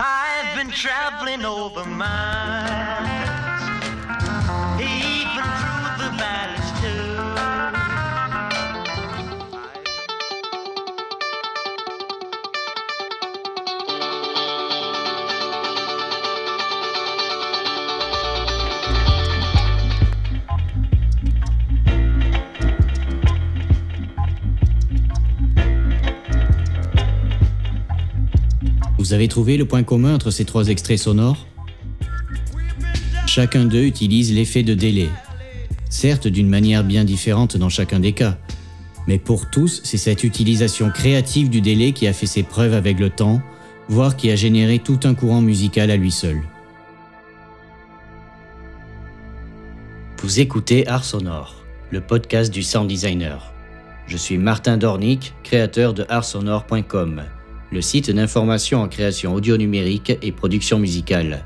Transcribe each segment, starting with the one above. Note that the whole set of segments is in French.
I've been traveling over miles, Vous avez trouvé le point commun entre ces trois extraits sonores Chacun d'eux utilise l'effet de délai. Certes d'une manière bien différente dans chacun des cas, mais pour tous, c'est cette utilisation créative du délai qui a fait ses preuves avec le temps, voire qui a généré tout un courant musical à lui seul. Vous écoutez Art Sonore, le podcast du sound designer. Je suis Martin Dornick, créateur de artsonore.com, le site d'information en création audio numérique et production musicale.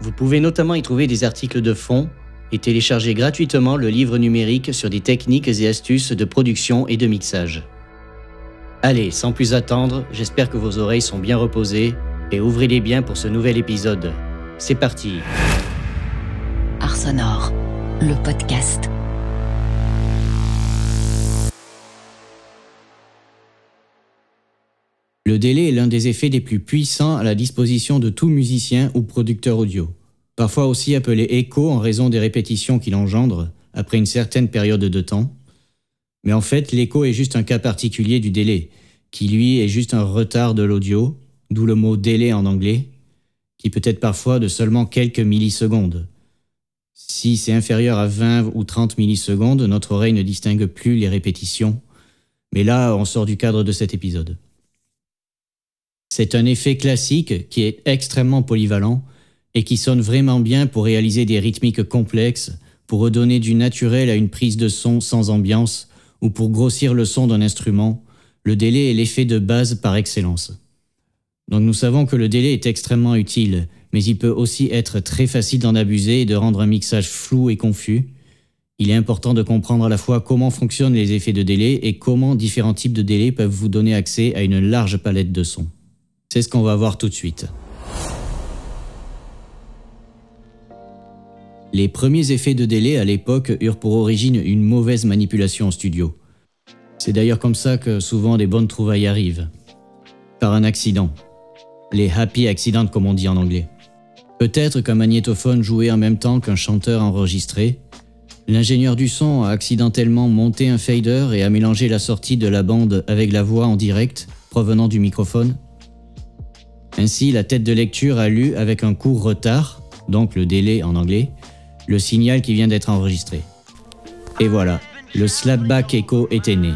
Vous pouvez notamment y trouver des articles de fond et télécharger gratuitement le livre numérique sur des techniques et astuces de production et de mixage. Allez, sans plus attendre, j'espère que vos oreilles sont bien reposées et ouvrez-les bien pour ce nouvel épisode. C'est parti Art Sonore, le podcast. Le délai est l'un des effets les plus puissants à la disposition de tout musicien ou producteur audio. Parfois aussi appelé écho en raison des répétitions qu'il engendre après une certaine période de temps. Mais en fait, l'écho est juste un cas particulier du délai, qui lui est juste un retard de l'audio, d'où le mot délai en anglais, qui peut être parfois de seulement quelques millisecondes. Si c'est inférieur à 20 ou 30 millisecondes, notre oreille ne distingue plus les répétitions. Mais là, on sort du cadre de cet épisode. C'est un effet classique qui est extrêmement polyvalent et qui sonne vraiment bien pour réaliser des rythmiques complexes, pour redonner du naturel à une prise de son sans ambiance ou pour grossir le son d'un instrument. Le délai est l'effet de base par excellence. Donc nous savons que le délai est extrêmement utile, mais il peut aussi être très facile d'en abuser et de rendre un mixage flou et confus. Il est important de comprendre à la fois comment fonctionnent les effets de délai et comment différents types de délai peuvent vous donner accès à une large palette de sons. C'est ce qu'on va voir tout de suite. Les premiers effets de délai à l'époque eurent pour origine une mauvaise manipulation en studio. C'est d'ailleurs comme ça que souvent des bonnes trouvailles arrivent. Par un accident. Les happy accidents comme on dit en anglais. Peut-être qu'un magnétophone jouait en même temps qu'un chanteur enregistré. L'ingénieur du son a accidentellement monté un fader et a mélangé la sortie de la bande avec la voix en direct provenant du microphone ainsi, la tête de lecture a lu avec un court retard, donc le délai en anglais, le signal qui vient d'être enregistré. Et voilà, le slapback echo était né.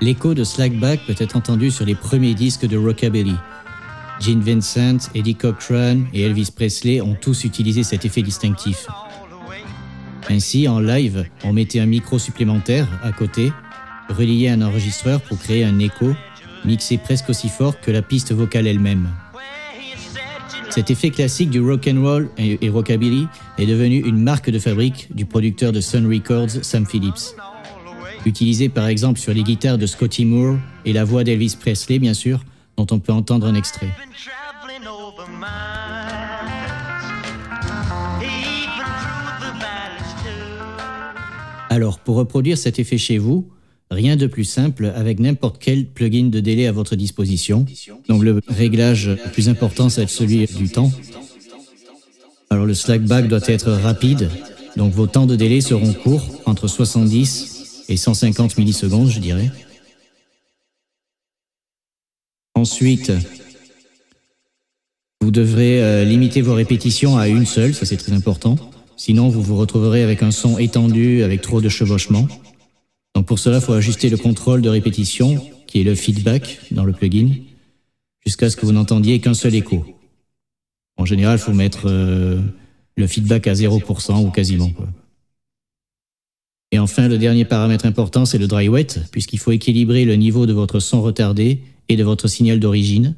L'écho de slapback peut être entendu sur les premiers disques de rockabilly. Gene Vincent, Eddie Cochran et Elvis Presley ont tous utilisé cet effet distinctif. Ainsi, en live, on mettait un micro supplémentaire à côté, relié à un enregistreur pour créer un écho mixé presque aussi fort que la piste vocale elle-même. Cet effet classique du rock and roll et rockabilly est devenu une marque de fabrique du producteur de Sun Records, Sam Phillips. Utilisé par exemple sur les guitares de Scotty Moore et la voix d'Elvis Presley, bien sûr, dont on peut entendre un extrait. Alors, pour reproduire cet effet chez vous, rien de plus simple avec n'importe quel plugin de délai à votre disposition. Donc le réglage le plus important, c'est celui du temps. Alors le slackback doit être rapide, donc vos temps de délai seront courts, entre 70 et 150 millisecondes, je dirais. Ensuite, vous devrez euh, limiter vos répétitions à une seule, ça c'est très important. Sinon, vous vous retrouverez avec un son étendu, avec trop de chevauchements. Donc pour cela, il faut ajuster le contrôle de répétition, qui est le feedback dans le plugin, jusqu'à ce que vous n'entendiez qu'un seul écho. En général, il faut mettre euh, le feedback à 0% ou quasiment. Et enfin, le dernier paramètre important, c'est le dry wet, puisqu'il faut équilibrer le niveau de votre son retardé et de votre signal d'origine,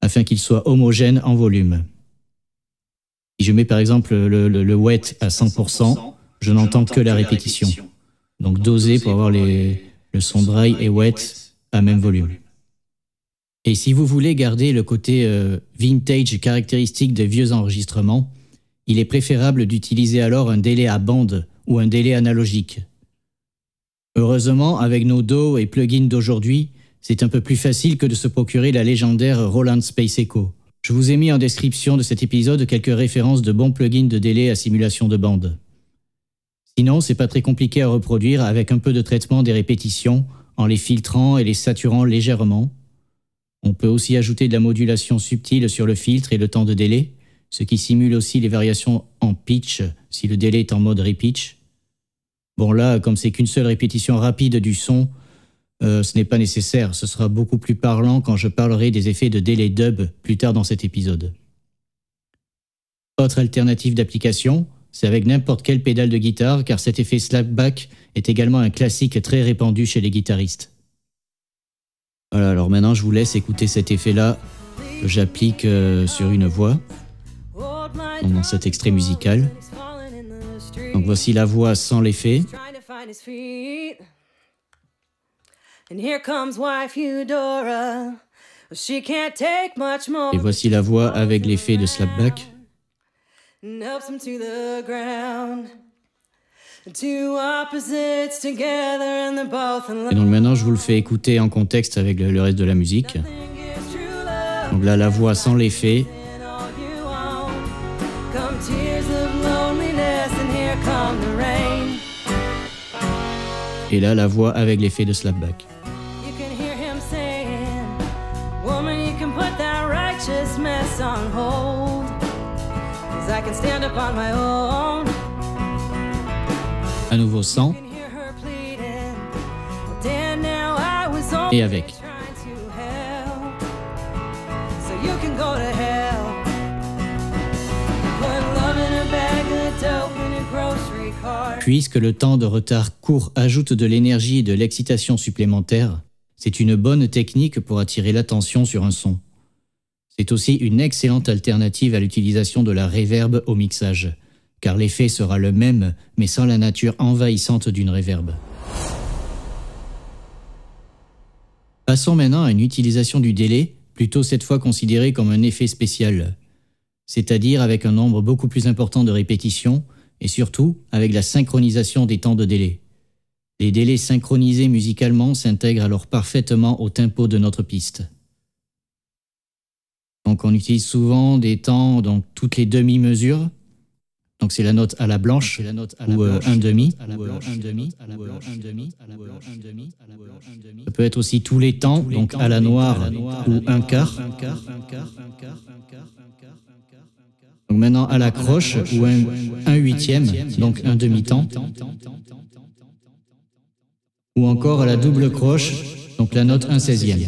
afin qu'il soit homogène en volume. Si je mets par exemple le, le- le wet à 100%, je n'entends que la répétition. Donc doser pour avoir les, le son dry et wet à même volume. Et si vous voulez garder le côté euh, vintage caractéristique des vieux enregistrements, il est préférable d'utiliser alors un délai à bande ou un délai analogique. Heureusement, avec nos DAW et plugins d'aujourd'hui, c'est un peu plus facile que de se procurer la légendaire Roland Space Echo. Je vous ai mis en description de cet épisode quelques références de bons plugins de délai à simulation de bande. Sinon, c'est pas très compliqué à reproduire avec un peu de traitement des répétitions en les filtrant et les saturant légèrement. On peut aussi ajouter de la modulation subtile sur le filtre et le temps de délai, ce qui simule aussi les variations en pitch si le délai est en mode repitch. Bon là, comme c'est qu'une seule répétition rapide du son, euh, ce n'est pas nécessaire, ce sera beaucoup plus parlant quand je parlerai des effets de délai dub plus tard dans cet épisode. Autre alternative d'application, c'est avec n'importe quelle pédale de guitare car cet effet slapback est également un classique très répandu chez les guitaristes. Voilà, alors maintenant je vous laisse écouter cet effet-là que j'applique euh, sur une voix dans cet extrait musical. Donc voici la voix sans l'effet. Et voici la voix avec l'effet de slapback. Et donc maintenant, je vous le fais écouter en contexte avec le reste de la musique. Donc là, la voix sans l'effet. Et là, la voix avec l'effet de slapback. Nouveau sans. Et avec. Puisque le temps de retard court ajoute de l'énergie et de l'excitation supplémentaire, c'est une bonne technique pour attirer l'attention sur un son. C'est aussi une excellente alternative à l'utilisation de la reverb au mixage, car l'effet sera le même, mais sans la nature envahissante d'une reverb. Passons maintenant à une utilisation du délai, plutôt cette fois considérée comme un effet spécial, c'est-à-dire avec un nombre beaucoup plus important de répétitions, et surtout avec la synchronisation des temps de délai. Les délais synchronisés musicalement s'intègrent alors parfaitement au tempo de notre piste. Donc on utilise souvent des temps dans toutes les demi-mesures. Donc c'est la note à la blanche ou un demi. Ça peut être aussi tous les temps, donc à la noire ou un quart. Donc maintenant à la croche ou un, huitième, donc un demi-temps. Ou encore à la double croche, donc la note un seizième.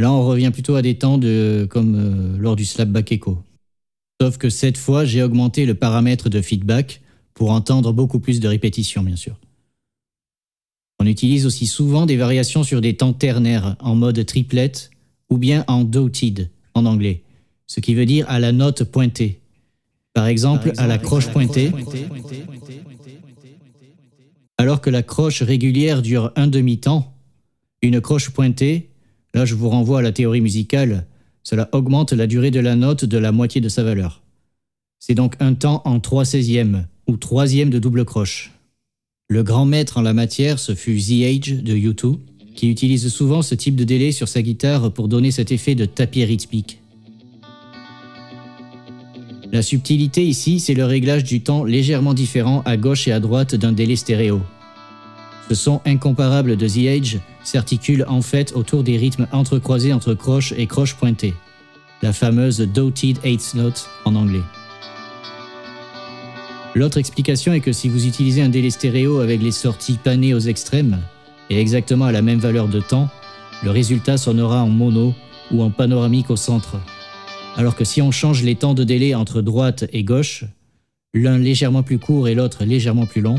Là, on revient plutôt à des temps de, comme euh, lors du slapback echo. Sauf que cette fois, j'ai augmenté le paramètre de feedback pour entendre beaucoup plus de répétitions, bien sûr. On utilise aussi souvent des variations sur des temps ternaires en mode triplette ou bien en dotted en anglais, ce qui veut dire à la note pointée. Par exemple, à la croche pointée, alors que la croche régulière dure un demi-temps, une croche pointée Là, je vous renvoie à la théorie musicale. Cela augmente la durée de la note de la moitié de sa valeur. C'est donc un temps en 3 seizièmes ou troisième de double croche. Le grand maître en la matière, ce fut The Age de U2, qui utilise souvent ce type de délai sur sa guitare pour donner cet effet de tapis rythmique. La subtilité ici, c'est le réglage du temps légèrement différent à gauche et à droite d'un délai stéréo. Ce son incomparable de The Age s'articule en fait autour des rythmes entrecroisés entre croche et croche pointée, la fameuse dotted eighth note en anglais. L'autre explication est que si vous utilisez un délai stéréo avec les sorties panées aux extrêmes, et exactement à la même valeur de temps, le résultat sonnera en mono ou en panoramique au centre. Alors que si on change les temps de délai entre droite et gauche, l'un légèrement plus court et l'autre légèrement plus long,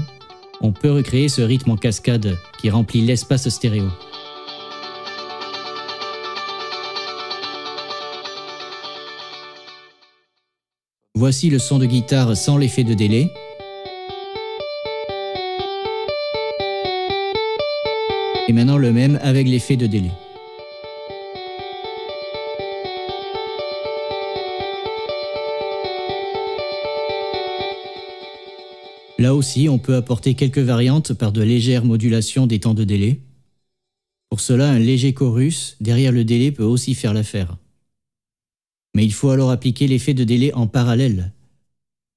on peut recréer ce rythme en cascade qui remplit l'espace stéréo. Voici le son de guitare sans l'effet de délai. Et maintenant le même avec l'effet de délai. Aussi, on peut apporter quelques variantes par de légères modulations des temps de délai. Pour cela, un léger chorus derrière le délai peut aussi faire l'affaire. Mais il faut alors appliquer l'effet de délai en parallèle.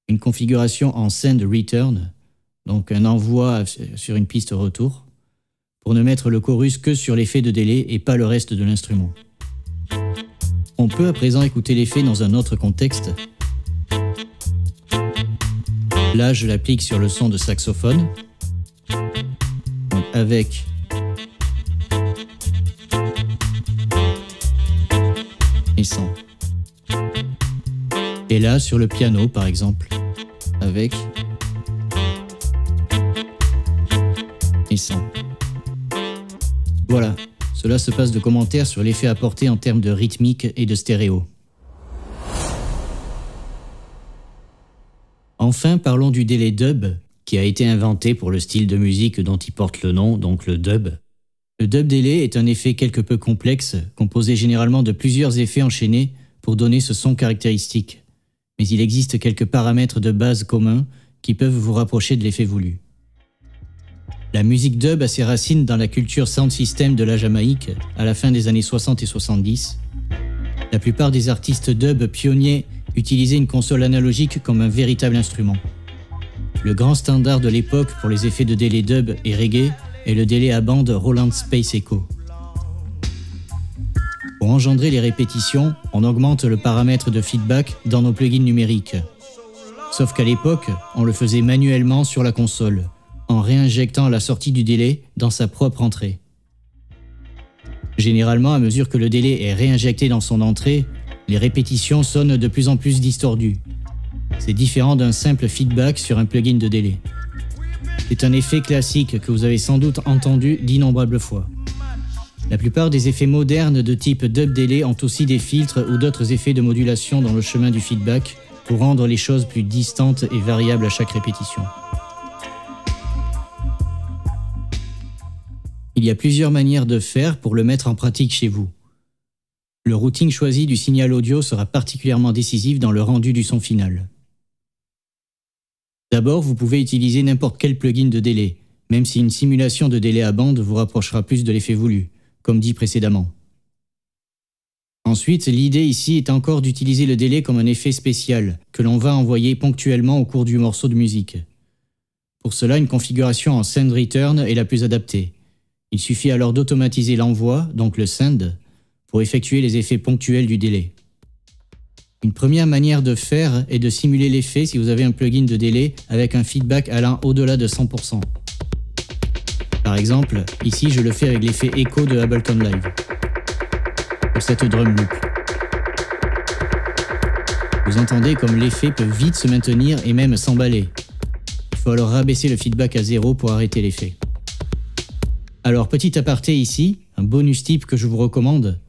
Une configuration en send return, donc un envoi sur une piste retour, pour ne mettre le chorus que sur l'effet de délai et pas le reste de l'instrument. On peut à présent écouter l'effet dans un autre contexte. Là, je l'applique sur le son de saxophone, avec et sans. Et là, sur le piano, par exemple, avec et sans. Voilà, cela se passe de commentaires sur l'effet apporté en termes de rythmique et de stéréo. Enfin, parlons du délai dub, qui a été inventé pour le style de musique dont il porte le nom, donc le dub. Le dub délai est un effet quelque peu complexe, composé généralement de plusieurs effets enchaînés pour donner ce son caractéristique mais il existe quelques paramètres de base communs qui peuvent vous rapprocher de l'effet voulu. La musique dub a ses racines dans la culture sound system de la Jamaïque à la fin des années 60 et 70. La plupart des artistes dub pionniers utilisaient une console analogique comme un véritable instrument. Le grand standard de l'époque pour les effets de délai dub et reggae est le délai à bande Roland Space Echo. Pour engendrer les répétitions, on augmente le paramètre de feedback dans nos plugins numériques. Sauf qu'à l'époque, on le faisait manuellement sur la console, en réinjectant la sortie du délai dans sa propre entrée. Généralement, à mesure que le délai est réinjecté dans son entrée, les répétitions sonnent de plus en plus distordues. C'est différent d'un simple feedback sur un plugin de délai. C'est un effet classique que vous avez sans doute entendu d'innombrables fois. La plupart des effets modernes de type dub delay ont aussi des filtres ou d'autres effets de modulation dans le chemin du feedback pour rendre les choses plus distantes et variables à chaque répétition. Il y a plusieurs manières de faire pour le mettre en pratique chez vous. Le routing choisi du signal audio sera particulièrement décisif dans le rendu du son final. D'abord, vous pouvez utiliser n'importe quel plugin de délai, même si une simulation de délai à bande vous rapprochera plus de l'effet voulu comme dit précédemment. Ensuite, l'idée ici est encore d'utiliser le délai comme un effet spécial que l'on va envoyer ponctuellement au cours du morceau de musique. Pour cela, une configuration en send return est la plus adaptée. Il suffit alors d'automatiser l'envoi, donc le send, pour effectuer les effets ponctuels du délai. Une première manière de faire est de simuler l'effet si vous avez un plugin de délai avec un feedback allant au-delà de 100%. Par exemple, ici je le fais avec l'effet écho de Ableton Live. Pour cette drum loop. Vous entendez comme l'effet peut vite se maintenir et même s'emballer. Il faut alors rabaisser le feedback à zéro pour arrêter l'effet. Alors petit aparté ici, un bonus type que je vous recommande,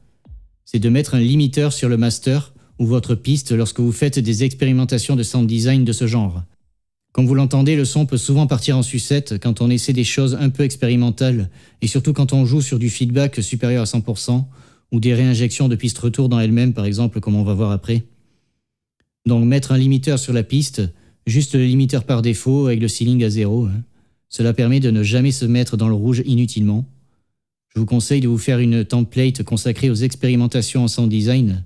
c'est de mettre un limiteur sur le master ou votre piste lorsque vous faites des expérimentations de sound design de ce genre. Comme vous l'entendez, le son peut souvent partir en sucette quand on essaie des choses un peu expérimentales, et surtout quand on joue sur du feedback supérieur à 100%, ou des réinjections de pistes retour dans elles-mêmes, par exemple, comme on va voir après. Donc mettre un limiteur sur la piste, juste le limiteur par défaut avec le ceiling à zéro, hein. cela permet de ne jamais se mettre dans le rouge inutilement. Je vous conseille de vous faire une template consacrée aux expérimentations en sound design,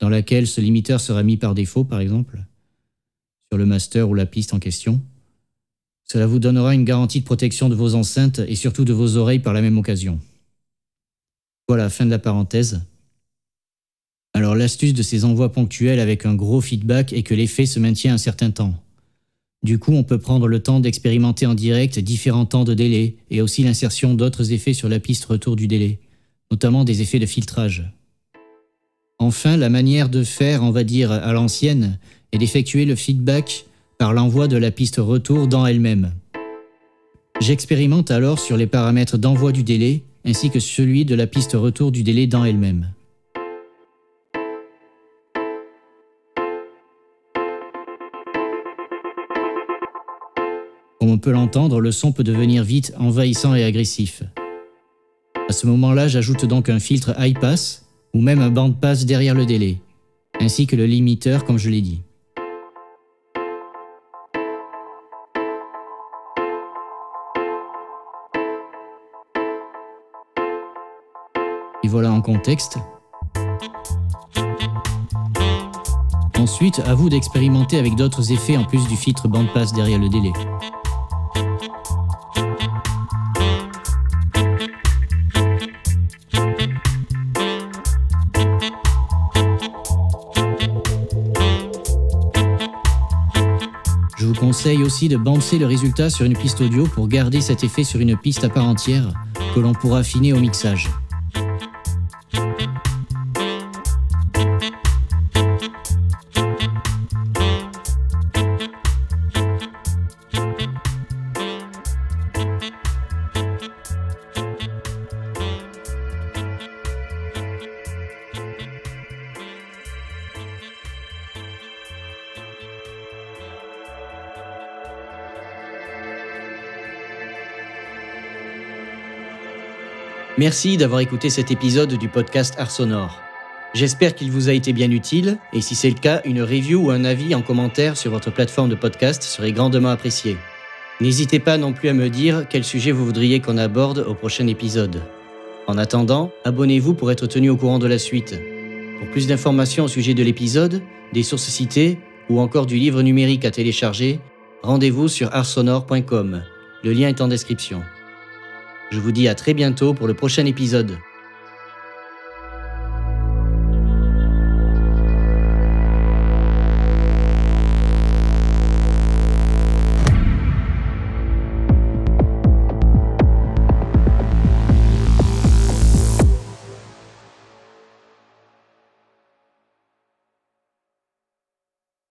dans laquelle ce limiteur sera mis par défaut, par exemple sur le master ou la piste en question. Cela vous donnera une garantie de protection de vos enceintes et surtout de vos oreilles par la même occasion. Voilà, fin de la parenthèse. Alors l'astuce de ces envois ponctuels avec un gros feedback est que l'effet se maintient un certain temps. Du coup, on peut prendre le temps d'expérimenter en direct différents temps de délai et aussi l'insertion d'autres effets sur la piste retour du délai, notamment des effets de filtrage. Enfin, la manière de faire, on va dire, à l'ancienne, et d'effectuer le feedback par l'envoi de la piste retour dans elle-même. J'expérimente alors sur les paramètres d'envoi du délai ainsi que celui de la piste retour du délai dans elle-même. On peut l'entendre, le son peut devenir vite envahissant et agressif. À ce moment-là, j'ajoute donc un filtre high pass ou même un band pass derrière le délai, ainsi que le limiteur comme je l'ai dit. Et voilà en contexte. Ensuite, à vous d'expérimenter avec d'autres effets en plus du filtre band pass derrière le délai. Conseille aussi de bouncer le résultat sur une piste audio pour garder cet effet sur une piste à part entière que l'on pourra affiner au mixage. Merci d'avoir écouté cet épisode du podcast Art. J'espère qu'il vous a été bien utile et si c'est le cas, une review ou un avis en commentaire sur votre plateforme de podcast serait grandement apprécié. N'hésitez pas non plus à me dire quel sujet vous voudriez qu'on aborde au prochain épisode. En attendant, abonnez-vous pour être tenu au courant de la suite. Pour plus d'informations au sujet de l'épisode, des sources citées ou encore du livre numérique à télécharger, rendez-vous sur artsonore.com. Le lien est en description. Je vous dis à très bientôt pour le prochain épisode.